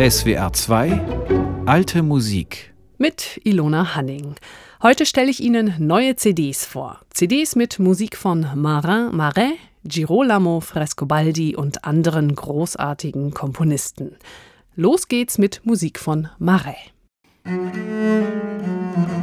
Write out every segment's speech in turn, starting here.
SWR 2 Alte Musik mit Ilona Hanning. Heute stelle ich Ihnen neue CDs vor. CDs mit Musik von Marin Marais, Girolamo Frescobaldi und anderen großartigen Komponisten. Los geht's mit Musik von Marais. Musik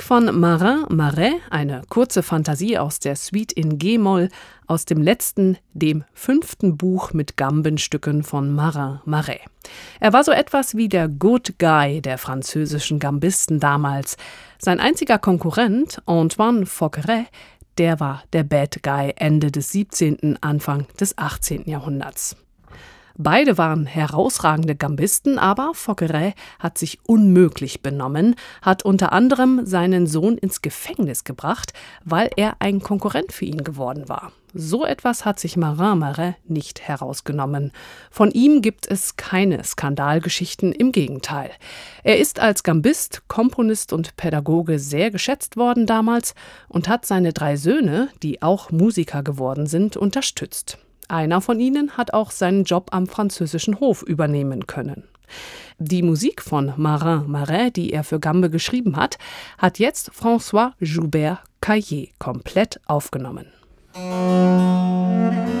von Marin Marais, eine kurze Fantasie aus der Suite in G-Moll aus dem letzten, dem fünften Buch mit Gambenstücken von Marin Marais. Er war so etwas wie der Good Guy der französischen Gambisten damals. Sein einziger Konkurrent, Antoine Fauqueret, der war der Bad Guy Ende des 17., Anfang des 18. Jahrhunderts. Beide waren herausragende Gambisten, aber Fauqueret hat sich unmöglich benommen, hat unter anderem seinen Sohn ins Gefängnis gebracht, weil er ein Konkurrent für ihn geworden war. So etwas hat sich Marin Marais nicht herausgenommen. Von ihm gibt es keine Skandalgeschichten, im Gegenteil. Er ist als Gambist, Komponist und Pädagoge sehr geschätzt worden damals und hat seine drei Söhne, die auch Musiker geworden sind, unterstützt. Einer von ihnen hat auch seinen Job am französischen Hof übernehmen können. Die Musik von Marin Marais, die er für Gambe geschrieben hat, hat jetzt François Joubert Caillé komplett aufgenommen. Musik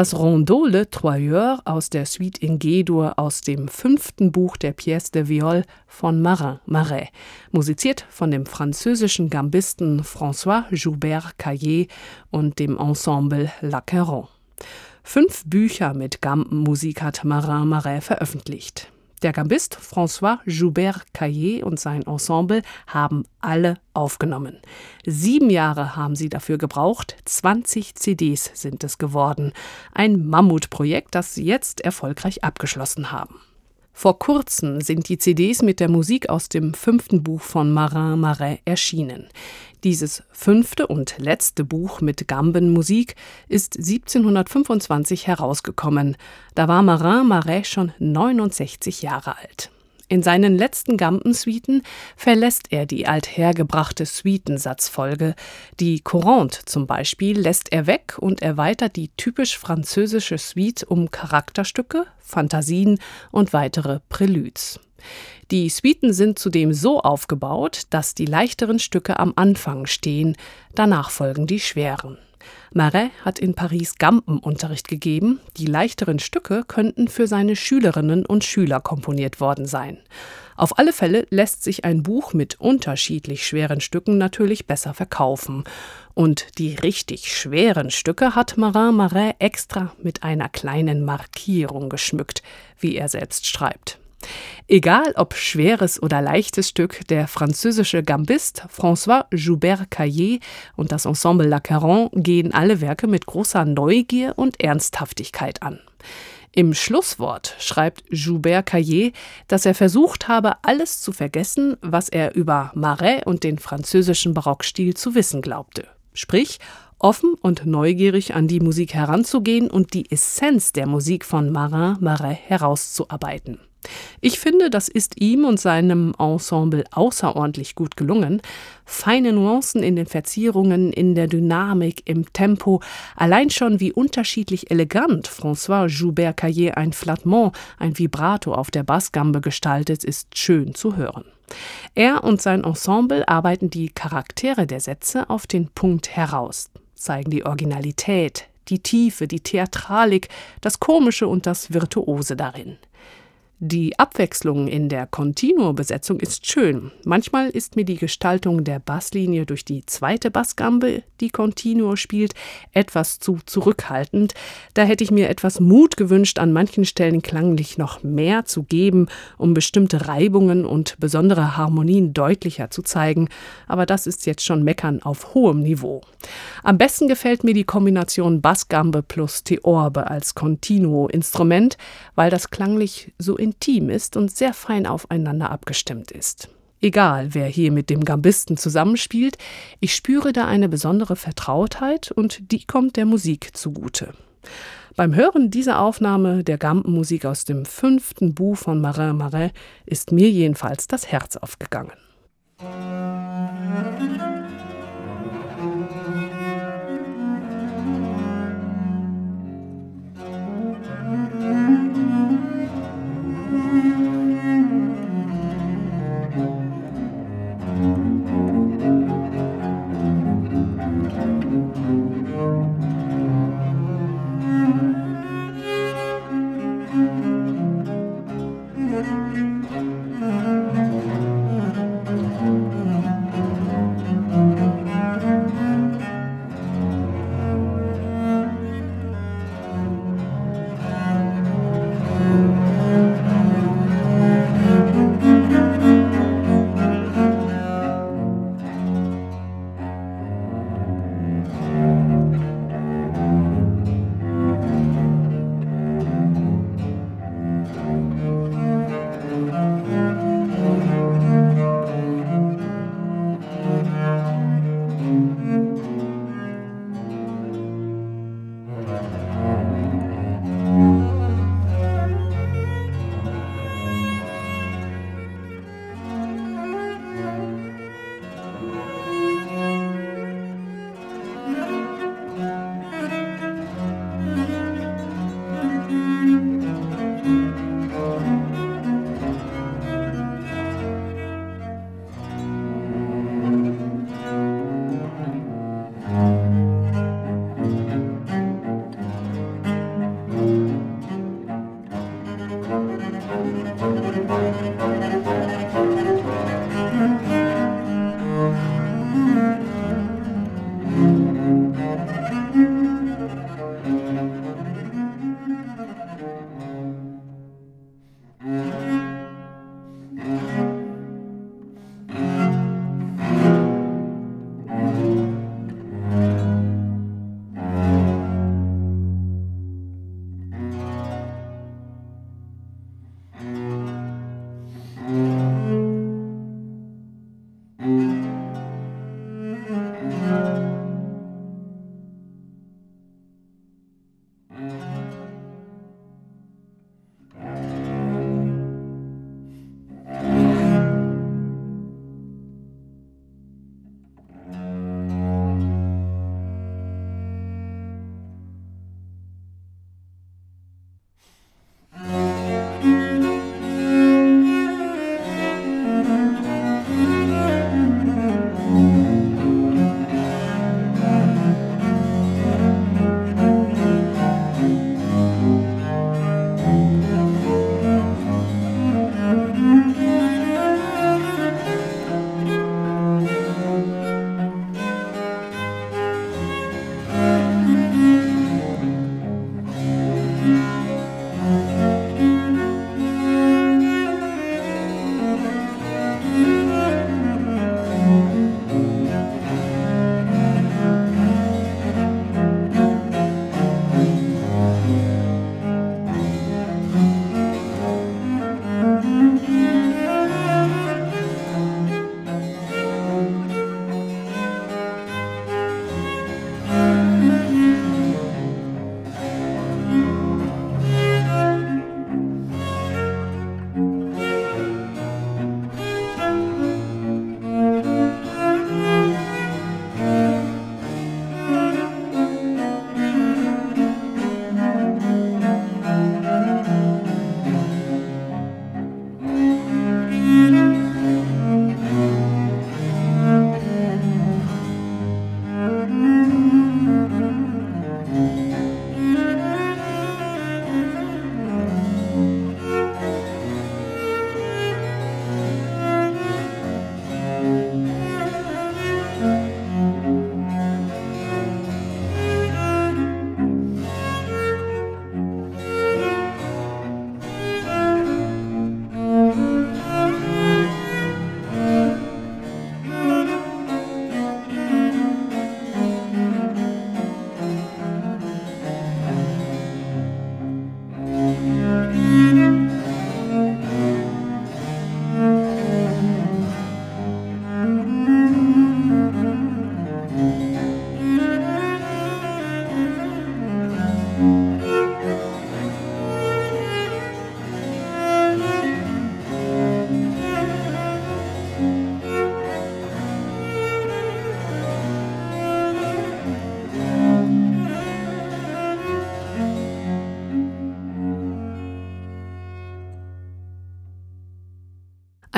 Das Rondeau Le Troyeur aus der Suite in G-Dur aus dem fünften Buch der Pièce de Viol von Marin Marais, musiziert von dem französischen Gambisten François Joubert Caillé und dem Ensemble L'Aqueron. Fünf Bücher mit Gambenmusik hat Marin Marais veröffentlicht. Der Gambist François Joubert Caillé und sein Ensemble haben alle aufgenommen. Sieben Jahre haben sie dafür gebraucht, 20 CDs sind es geworden. Ein Mammutprojekt, das sie jetzt erfolgreich abgeschlossen haben. Vor kurzem sind die CDs mit der Musik aus dem fünften Buch von Marin Marais erschienen. Dieses fünfte und letzte Buch mit Gambenmusik ist 1725 herausgekommen. Da war Marin Marais schon 69 Jahre alt. In seinen letzten Gampensuiten verlässt er die althergebrachte Suitensatzfolge. Die Courante zum Beispiel lässt er weg und erweitert die typisch französische Suite um Charakterstücke, Fantasien und weitere Preludes. Die Suiten sind zudem so aufgebaut, dass die leichteren Stücke am Anfang stehen, danach folgen die schweren. Marais hat in Paris Gampenunterricht gegeben. Die leichteren Stücke könnten für seine Schülerinnen und Schüler komponiert worden sein. Auf alle Fälle lässt sich ein Buch mit unterschiedlich schweren Stücken natürlich besser verkaufen. Und die richtig schweren Stücke hat Marin Marais extra mit einer kleinen Markierung geschmückt, wie er selbst schreibt. Egal ob schweres oder leichtes Stück, der französische Gambist François Joubert Caillé und das Ensemble La Caron gehen alle Werke mit großer Neugier und Ernsthaftigkeit an. Im Schlusswort schreibt Joubert Caillé, dass er versucht habe, alles zu vergessen, was er über Marais und den französischen Barockstil zu wissen glaubte. Sprich, offen und neugierig an die Musik heranzugehen und die Essenz der Musik von Marin Marais herauszuarbeiten. Ich finde, das ist ihm und seinem Ensemble außerordentlich gut gelungen. Feine Nuancen in den Verzierungen, in der Dynamik, im Tempo, allein schon wie unterschiedlich elegant François Joubert Caillé ein Flattement, ein Vibrato auf der Bassgambe gestaltet, ist schön zu hören. Er und sein Ensemble arbeiten die Charaktere der Sätze auf den Punkt heraus, zeigen die Originalität, die Tiefe, die Theatralik, das Komische und das Virtuose darin. Die Abwechslung in der Continuo-Besetzung ist schön. Manchmal ist mir die Gestaltung der Basslinie durch die zweite Bassgambe, die Continuo spielt, etwas zu zurückhaltend. Da hätte ich mir etwas Mut gewünscht, an manchen Stellen klanglich noch mehr zu geben, um bestimmte Reibungen und besondere Harmonien deutlicher zu zeigen. Aber das ist jetzt schon Meckern auf hohem Niveau. Am besten gefällt mir die Kombination Bassgambe plus Theorbe als Continuo-Instrument, weil das klanglich so in intim ist und sehr fein aufeinander abgestimmt ist. Egal, wer hier mit dem Gambisten zusammenspielt, ich spüre da eine besondere Vertrautheit und die kommt der Musik zugute. Beim Hören dieser Aufnahme der Gampenmusik aus dem fünften Buch von Marin Marais ist mir jedenfalls das Herz aufgegangen. Musik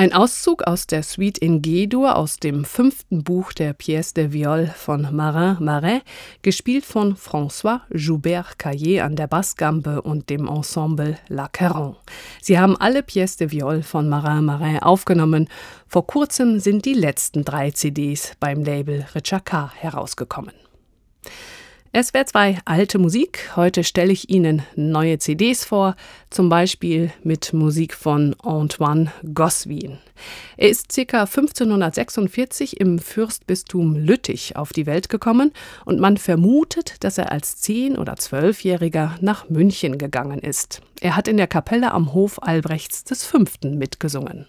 Ein Auszug aus der Suite in G-Dur aus dem fünften Buch der Pièce de Viol von Marin Marais, gespielt von François Joubert Caillé an der Bassgambe und dem Ensemble La Caron. Sie haben alle Pièce de Viol von Marin Marais aufgenommen. Vor kurzem sind die letzten drei CDs beim Label Richard K. herausgekommen. SWR 2 Alte Musik. Heute stelle ich Ihnen neue CDs vor, zum Beispiel mit Musik von Antoine Goswin. Er ist ca. 1546 im Fürstbistum Lüttich auf die Welt gekommen und man vermutet, dass er als zehn- oder zwölfjähriger nach München gegangen ist. Er hat in der Kapelle am Hof Albrechts V. mitgesungen.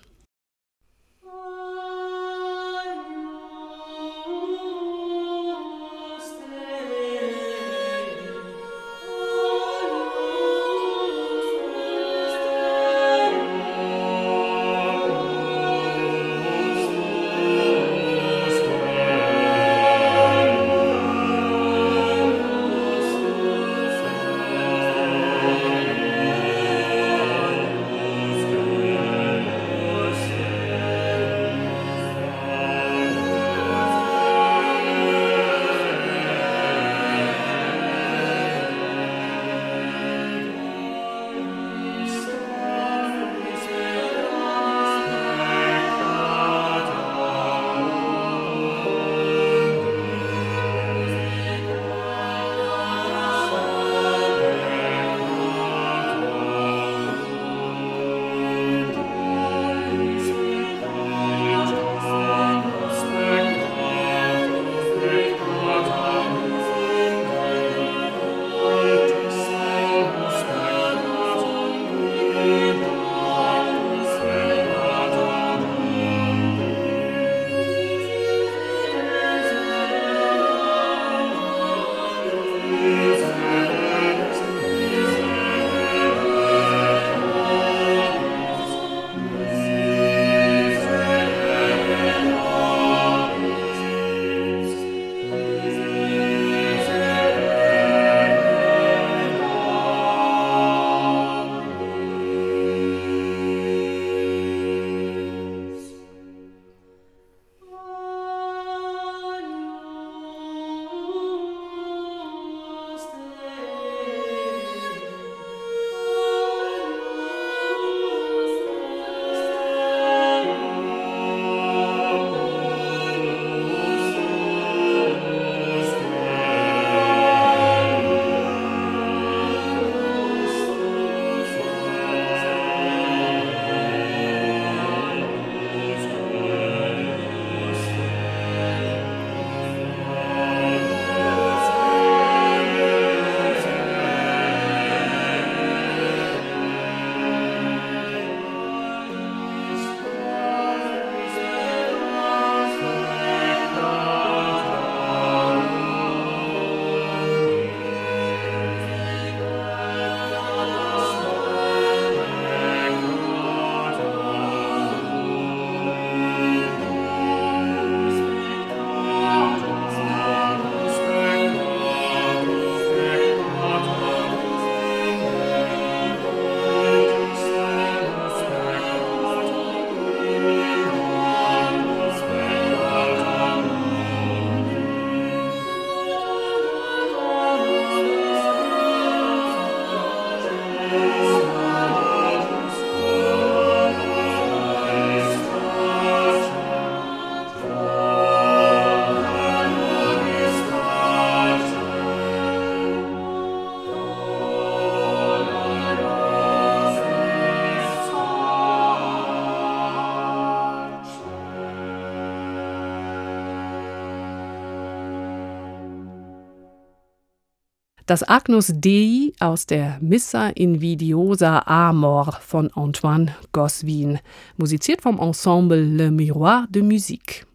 Das Agnus Dei aus der Missa Invidiosa Amor von Antoine Goswin, musiziert vom Ensemble Le Miroir de Musique.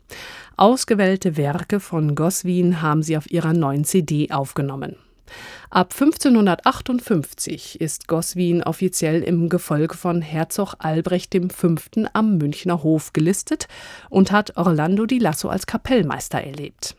Ausgewählte Werke von Goswin haben sie auf ihrer neuen CD aufgenommen. Ab 1558 ist Goswin offiziell im Gefolge von Herzog Albrecht V. am Münchner Hof gelistet und hat Orlando di Lasso als Kapellmeister erlebt.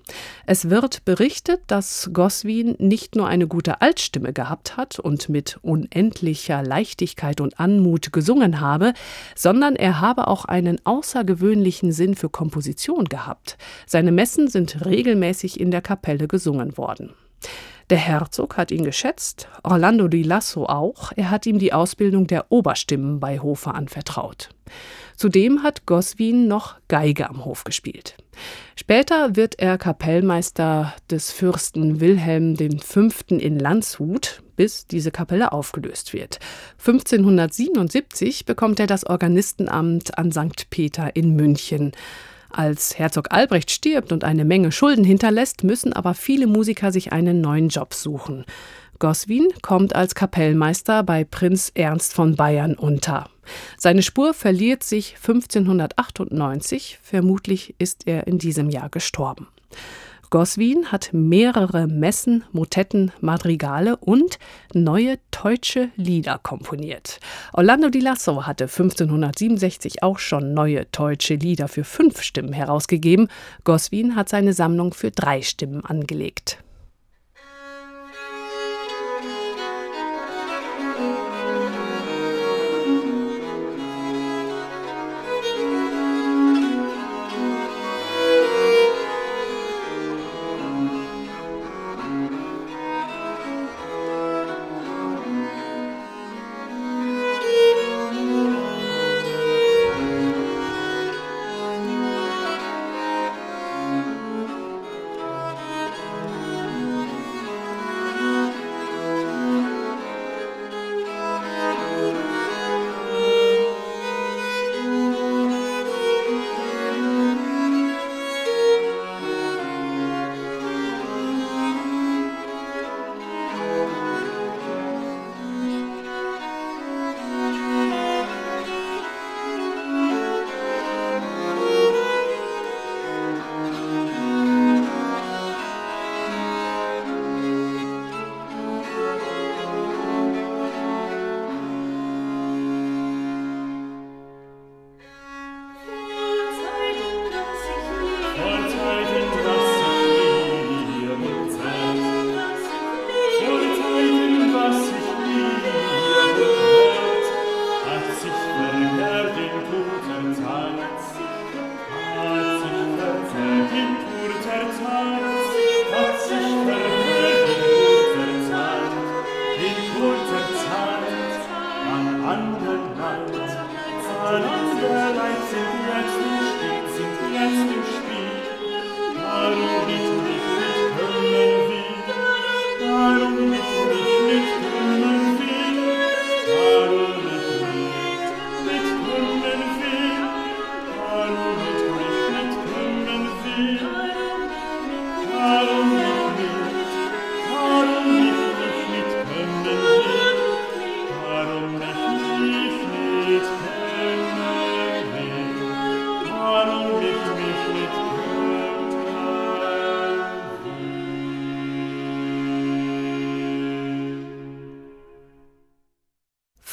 Es wird berichtet, dass Goswin nicht nur eine gute Altstimme gehabt hat und mit unendlicher Leichtigkeit und Anmut gesungen habe, sondern er habe auch einen außergewöhnlichen Sinn für Komposition gehabt. Seine Messen sind regelmäßig in der Kapelle gesungen worden. Der Herzog hat ihn geschätzt, Orlando di Lasso auch. Er hat ihm die Ausbildung der Oberstimmen bei Hofe anvertraut. Zudem hat Goswin noch Geige am Hof gespielt. Später wird er Kapellmeister des Fürsten Wilhelm V. in Landshut, bis diese Kapelle aufgelöst wird. 1577 bekommt er das Organistenamt an St. Peter in München. Als Herzog Albrecht stirbt und eine Menge Schulden hinterlässt, müssen aber viele Musiker sich einen neuen Job suchen. Goswin kommt als Kapellmeister bei Prinz Ernst von Bayern unter. Seine Spur verliert sich 1598, vermutlich ist er in diesem Jahr gestorben. Goswin hat mehrere Messen, Motetten, Madrigale und neue deutsche Lieder komponiert. Orlando di Lasso hatte 1567 auch schon neue deutsche Lieder für fünf Stimmen herausgegeben. Goswin hat seine Sammlung für drei Stimmen angelegt.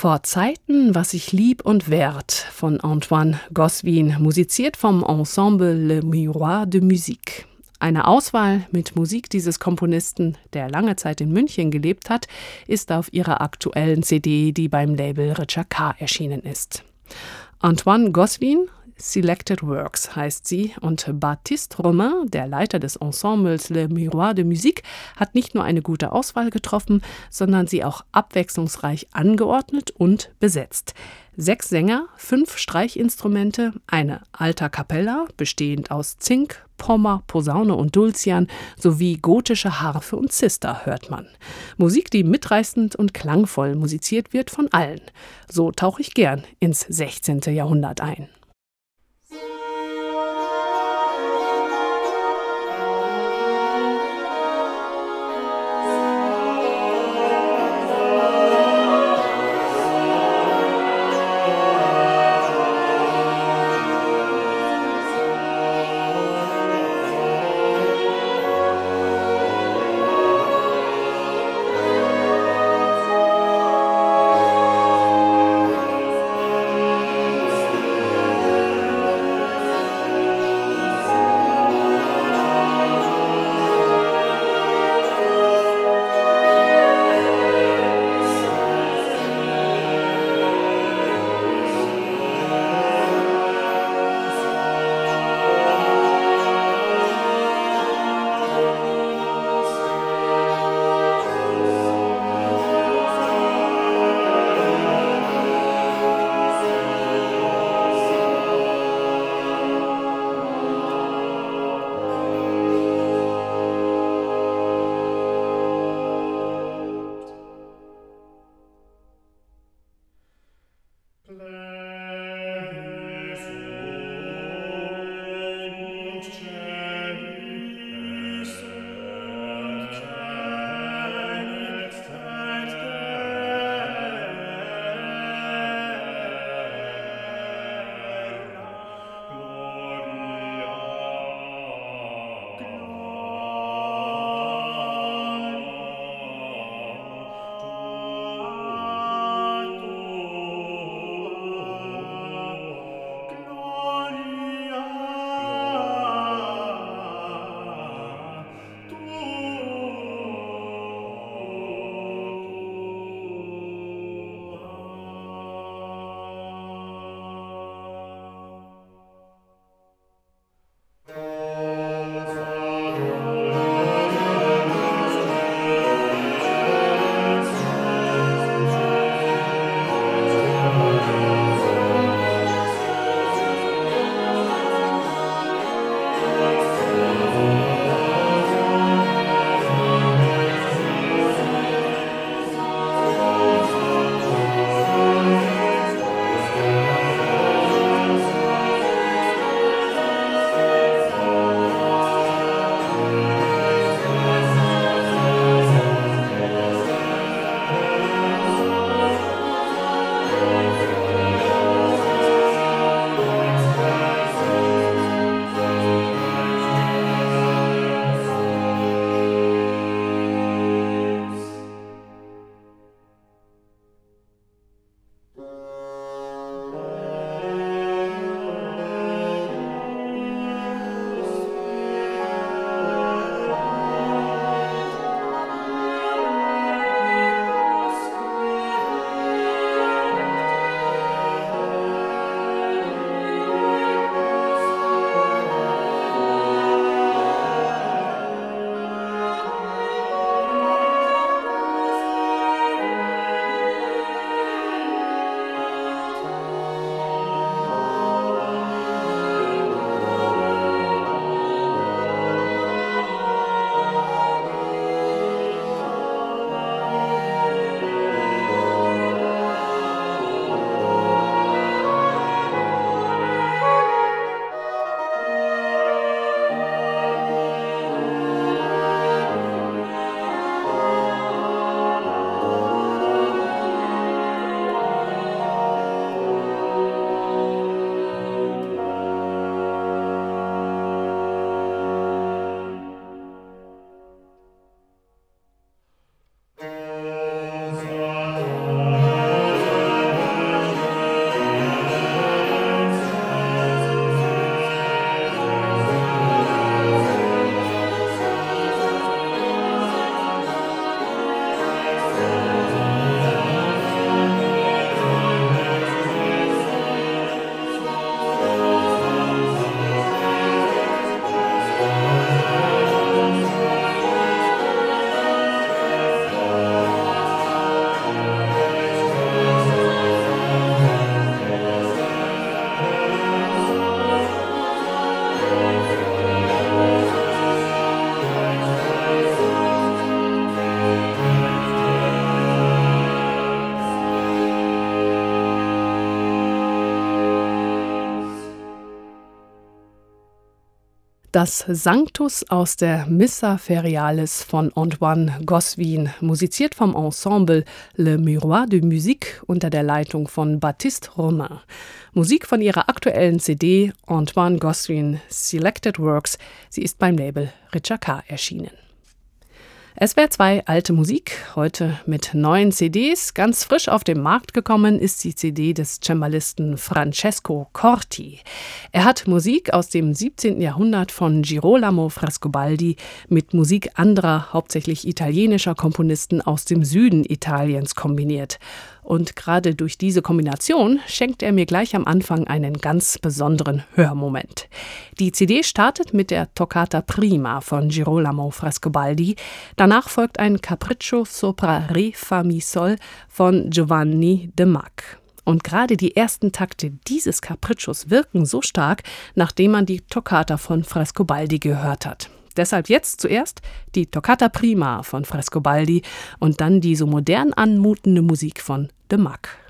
Vor Zeiten, was ich lieb und wert von Antoine Goswin, musiziert vom Ensemble Le Miroir de Musique. Eine Auswahl mit Musik dieses Komponisten, der lange Zeit in München gelebt hat, ist auf ihrer aktuellen CD, die beim Label Richard K. erschienen ist. Antoine Goswin Selected Works heißt sie und Baptiste Romain, der Leiter des Ensembles Le Miroir de Musique, hat nicht nur eine gute Auswahl getroffen, sondern sie auch abwechslungsreich angeordnet und besetzt. Sechs Sänger, fünf Streichinstrumente, eine Alta Capella, bestehend aus Zink, Pommer, Posaune und Dulcian sowie gotische Harfe und Zister hört man. Musik, die mitreißend und klangvoll musiziert wird von allen. So tauche ich gern ins 16. Jahrhundert ein. Das Sanctus aus der Missa Ferialis von Antoine Goswin, musiziert vom Ensemble Le Miroir de Musique unter der Leitung von Baptiste Romain. Musik von ihrer aktuellen CD Antoine Goswin Selected Works. Sie ist beim Label Richard K. erschienen. SWR 2 Alte Musik, heute mit neuen CDs. Ganz frisch auf den Markt gekommen ist die CD des Cembalisten Francesco Corti. Er hat Musik aus dem 17. Jahrhundert von Girolamo Frescobaldi mit Musik anderer, hauptsächlich italienischer Komponisten aus dem Süden Italiens kombiniert. Und gerade durch diese Kombination schenkt er mir gleich am Anfang einen ganz besonderen Hörmoment. Die CD startet mit der Toccata Prima von Girolamo Frescobaldi. Danach folgt ein Capriccio sopra Re Fa Mi Sol von Giovanni de Mac. Und gerade die ersten Takte dieses Capriccios wirken so stark, nachdem man die Toccata von Frescobaldi gehört hat. Deshalb jetzt zuerst die Toccata Prima von Frescobaldi und dann die so modern anmutende Musik von De Mack.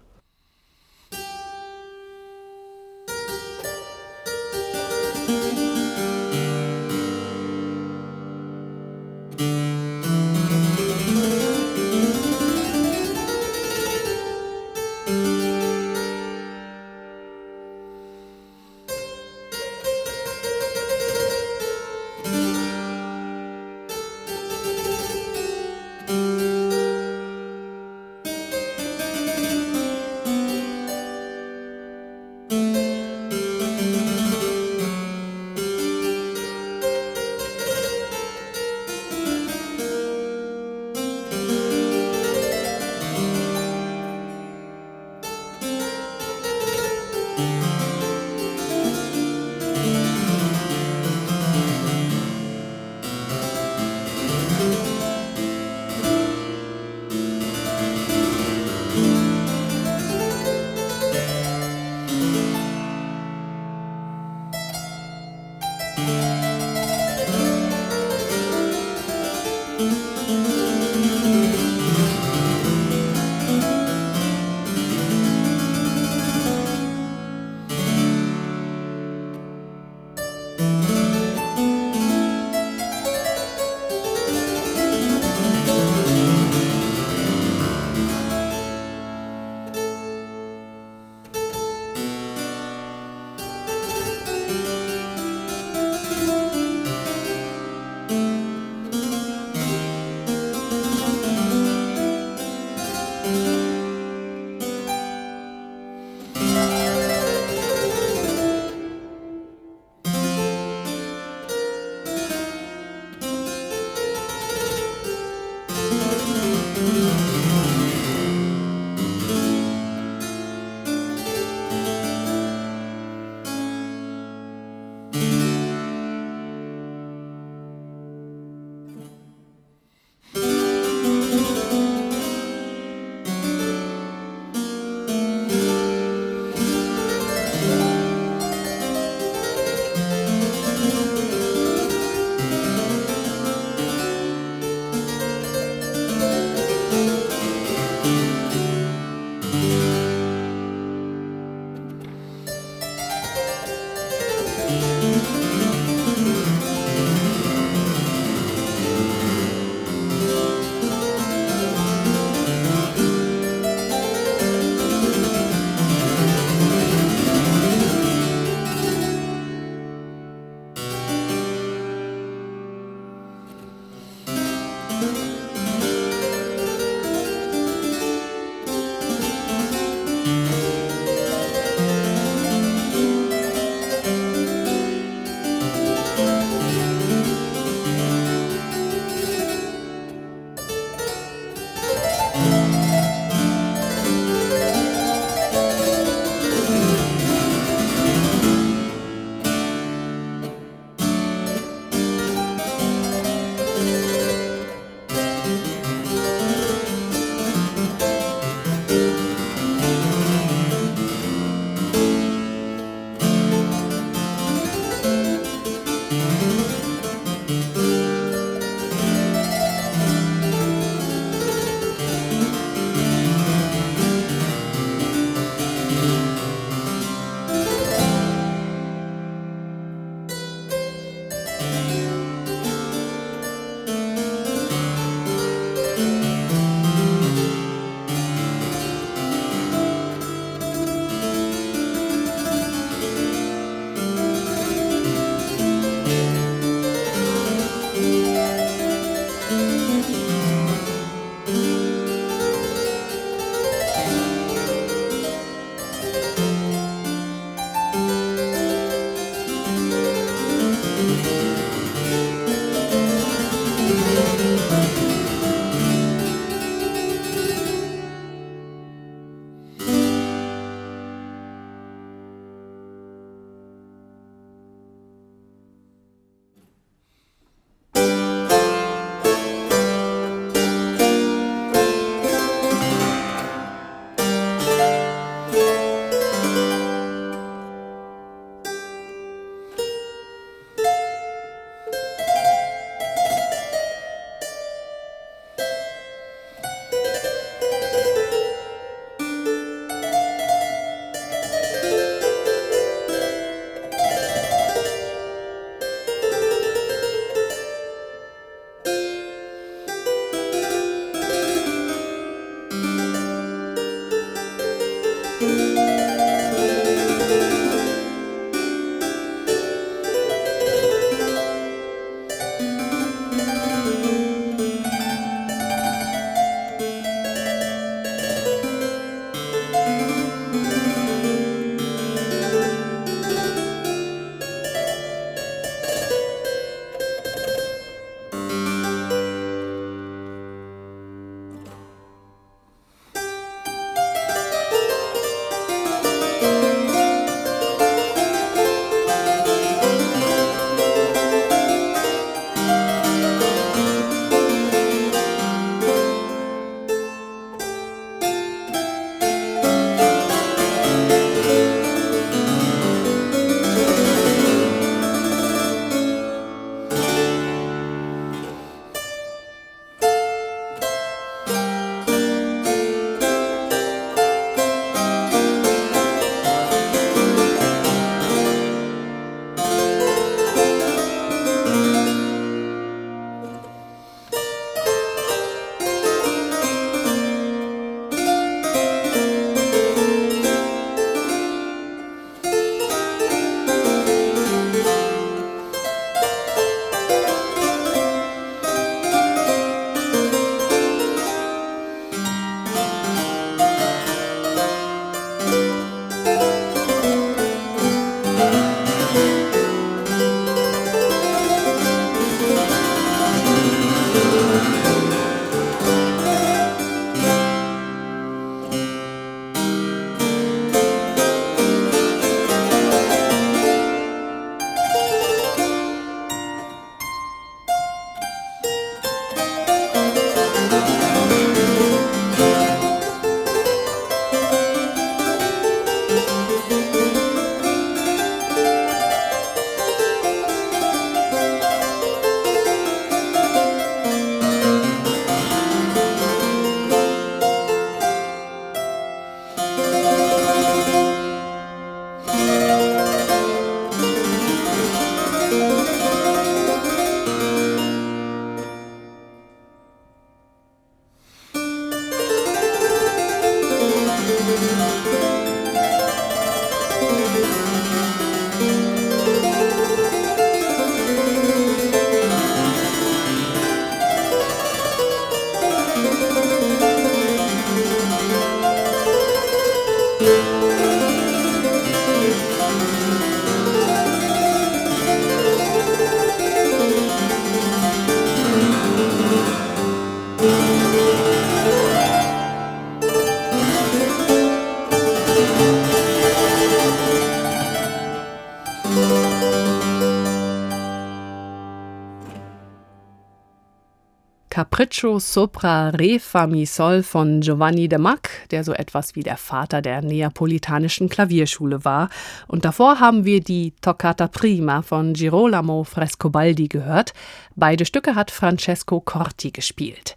Capriccio sopra Re fa mi sol von Giovanni de Mac, der so etwas wie der Vater der neapolitanischen Klavierschule war. Und davor haben wir die Toccata Prima von Girolamo Frescobaldi gehört. Beide Stücke hat Francesco Corti gespielt.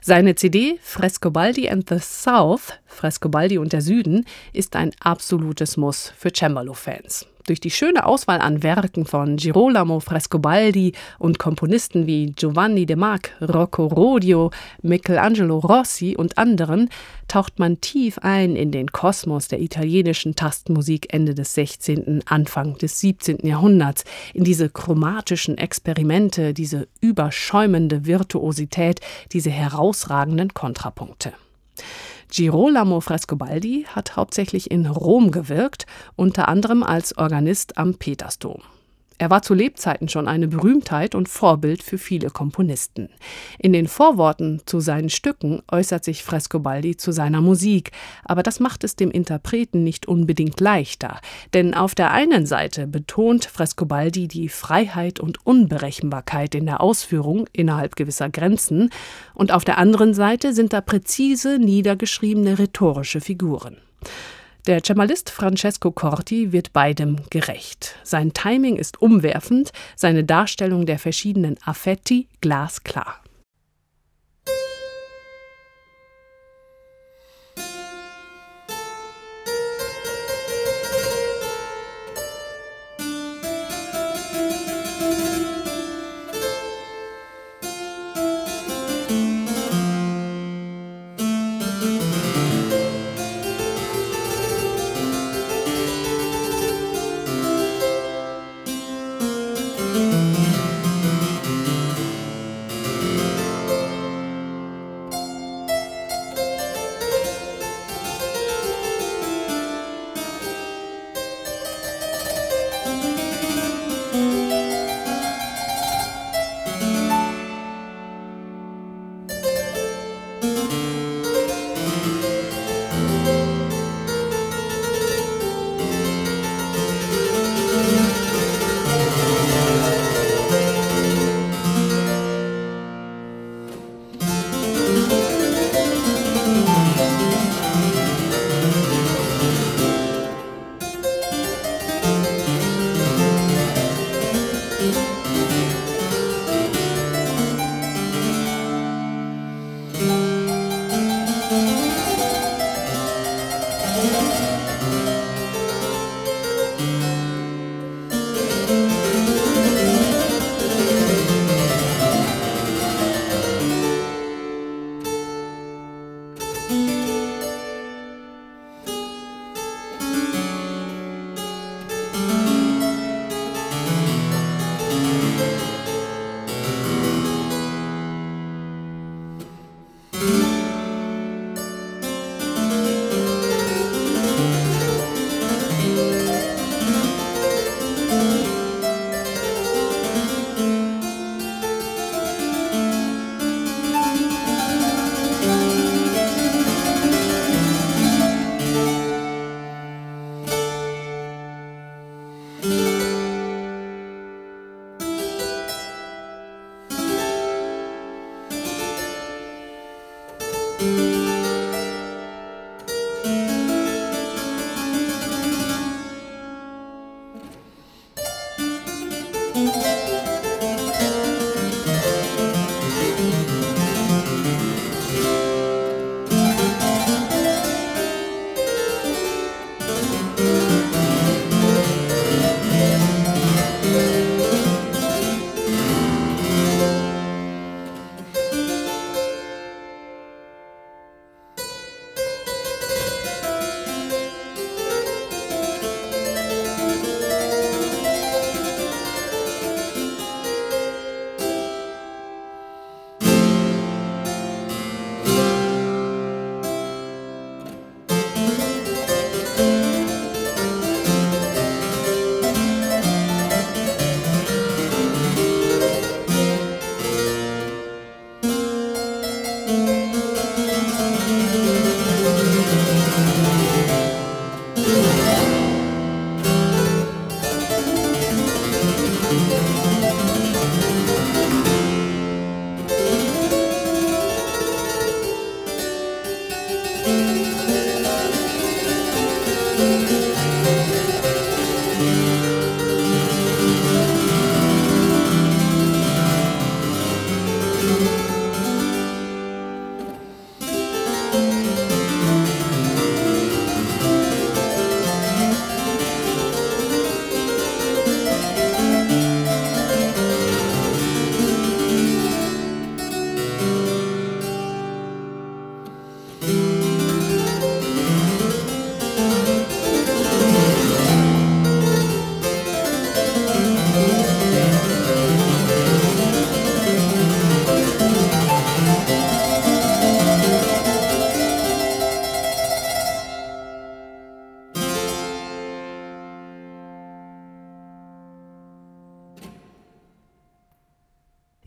Seine CD Frescobaldi and the South, Frescobaldi und der Süden, ist ein absolutes Muss für Cembalo-Fans. Durch die schöne Auswahl an Werken von Girolamo Frescobaldi und Komponisten wie Giovanni de Marc, Rocco Rodio, Michelangelo Rossi und anderen taucht man tief ein in den Kosmos der italienischen Tastmusik Ende des 16., Anfang des 17. Jahrhunderts, in diese chromatischen Experimente, diese überschäumende Virtuosität, diese herausragenden Kontrapunkte. Girolamo Frescobaldi hat hauptsächlich in Rom gewirkt, unter anderem als Organist am Petersdom. Er war zu Lebzeiten schon eine Berühmtheit und Vorbild für viele Komponisten. In den Vorworten zu seinen Stücken äußert sich Frescobaldi zu seiner Musik, aber das macht es dem Interpreten nicht unbedingt leichter, denn auf der einen Seite betont Frescobaldi die Freiheit und Unberechenbarkeit in der Ausführung innerhalb gewisser Grenzen, und auf der anderen Seite sind da präzise niedergeschriebene rhetorische Figuren. Der Cembalist Francesco Corti wird beidem gerecht. Sein Timing ist umwerfend, seine Darstellung der verschiedenen Affetti glasklar.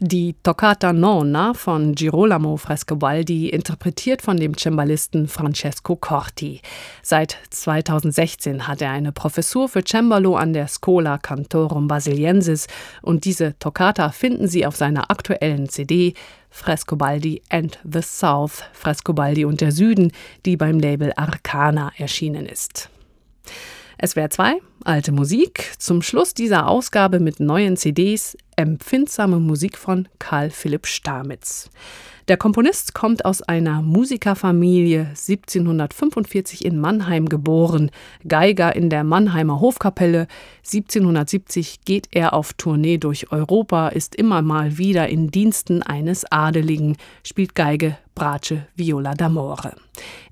Die Toccata Nonna von Girolamo Frescobaldi, interpretiert von dem Cembalisten Francesco Corti. Seit 2016 hat er eine Professur für Cembalo an der Schola Cantorum Basiliensis und diese Toccata finden Sie auf seiner aktuellen CD Frescobaldi and the South, Frescobaldi und der Süden, die beim Label Arcana erschienen ist. SWR 2, alte Musik. Zum Schluss dieser Ausgabe mit neuen CDs Empfindsame Musik von Karl Philipp Stamitz. Der Komponist kommt aus einer Musikerfamilie, 1745 in Mannheim geboren, Geiger in der Mannheimer Hofkapelle. 1770 geht er auf Tournee durch Europa, ist immer mal wieder in Diensten eines Adeligen, spielt Geige, Bratsche, Viola d'Amore.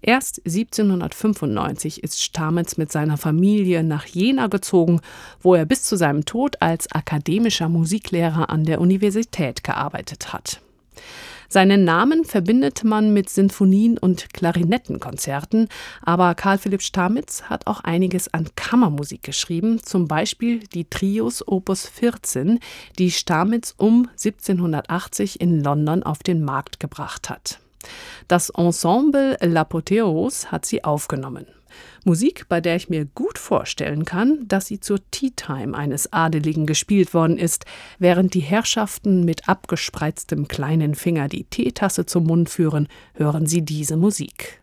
Erst 1795 ist Stamitz mit seiner Familie nach Jena gezogen, wo er bis zu seinem Tod als akademischer Musiklehrer an der Universität gearbeitet hat. Seinen Namen verbindet man mit Sinfonien und Klarinettenkonzerten, aber Karl Philipp Stamitz hat auch einiges an Kammermusik geschrieben, zum Beispiel die Trios Opus 14, die Stamitz um 1780 in London auf den Markt gebracht hat. Das Ensemble L'Apotheos hat sie aufgenommen. Musik, bei der ich mir gut vorstellen kann, dass sie zur Tea Time eines Adeligen gespielt worden ist, während die Herrschaften mit abgespreiztem kleinen Finger die Teetasse zum Mund führen, hören sie diese Musik.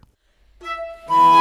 Der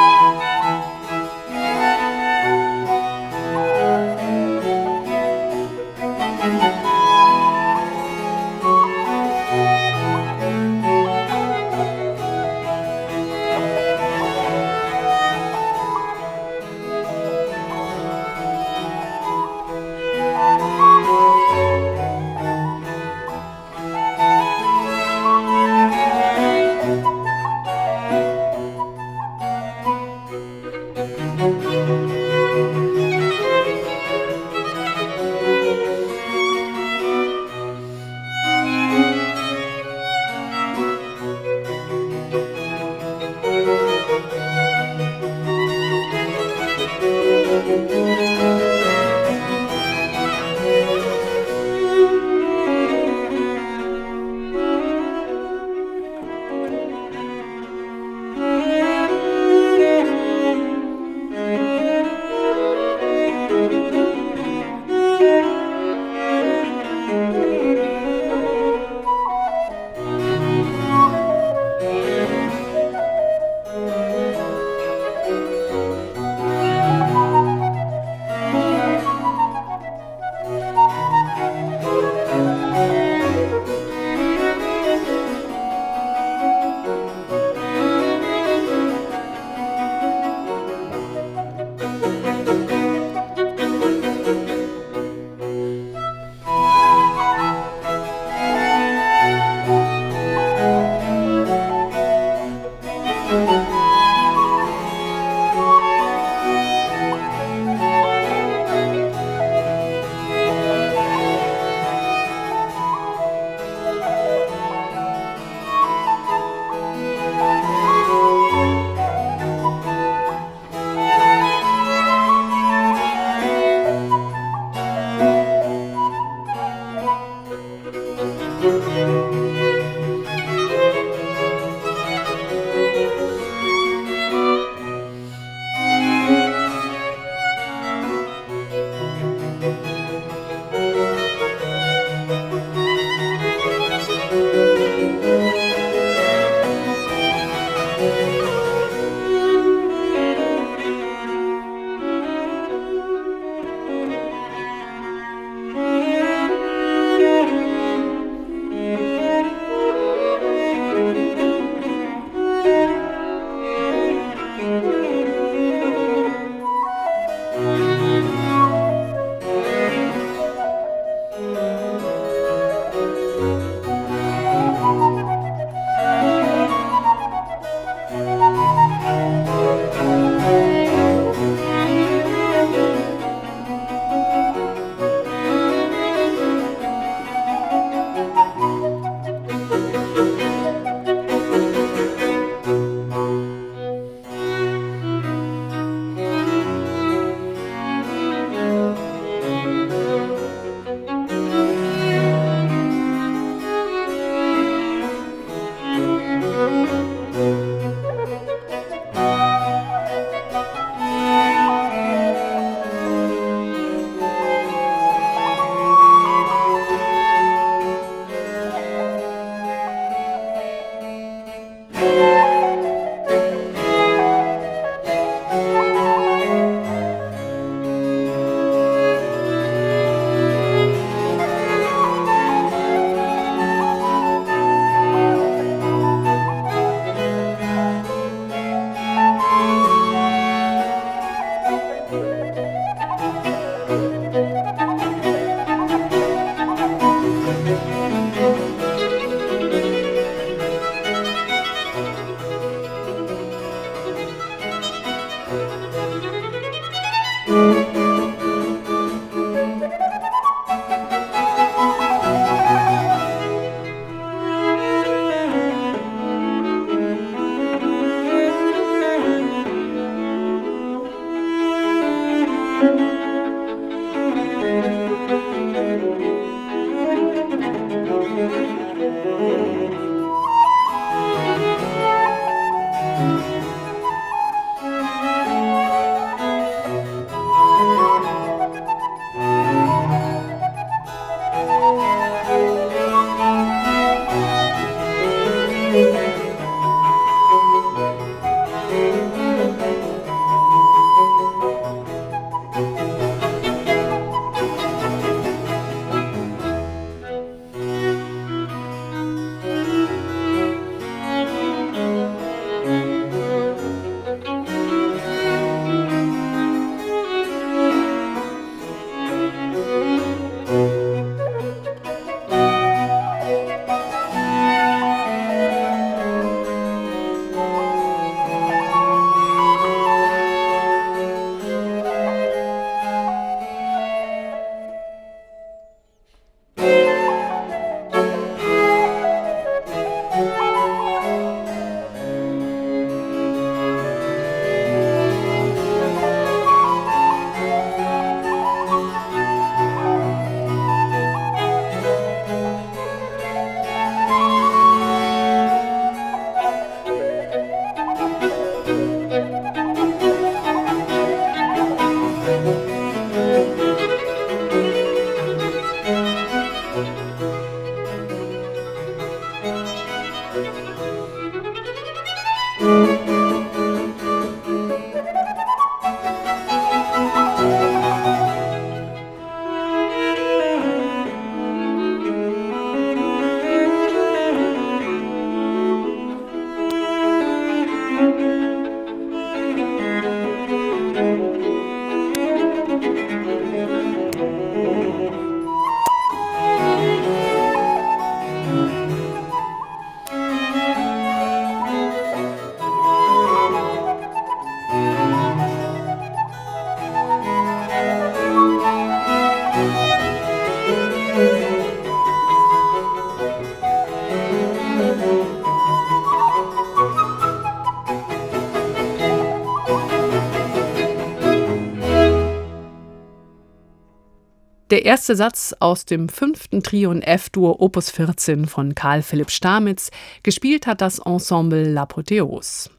erste Satz aus dem fünften Trio in F-Dur Opus 14 von Karl Philipp Stamitz, gespielt hat das Ensemble L'Apotheose.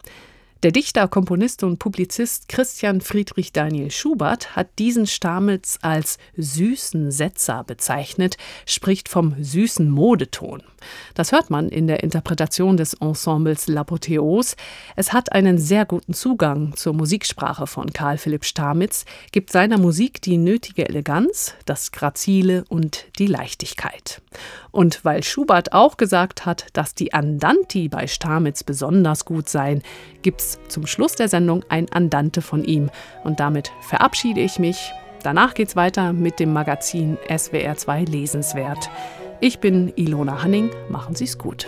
Der Dichter, Komponist und Publizist Christian Friedrich Daniel Schubert hat diesen Stamitz als süßen Setzer bezeichnet, spricht vom süßen Modeton. Das hört man in der Interpretation des Ensembles L'Apotheose. Es hat einen sehr guten Zugang zur Musiksprache von Karl Philipp Stamitz, gibt seiner Musik die nötige Eleganz, das Grazile und die Leichtigkeit. Und weil Schubert auch gesagt hat, dass die Andanti bei Stamitz besonders gut seien, gibt's zum Schluss der Sendung ein Andante von ihm. Und damit verabschiede ich mich. Danach geht's weiter mit dem Magazin SWR2 Lesenswert. Ich bin Ilona Hanning. Machen Sie's gut.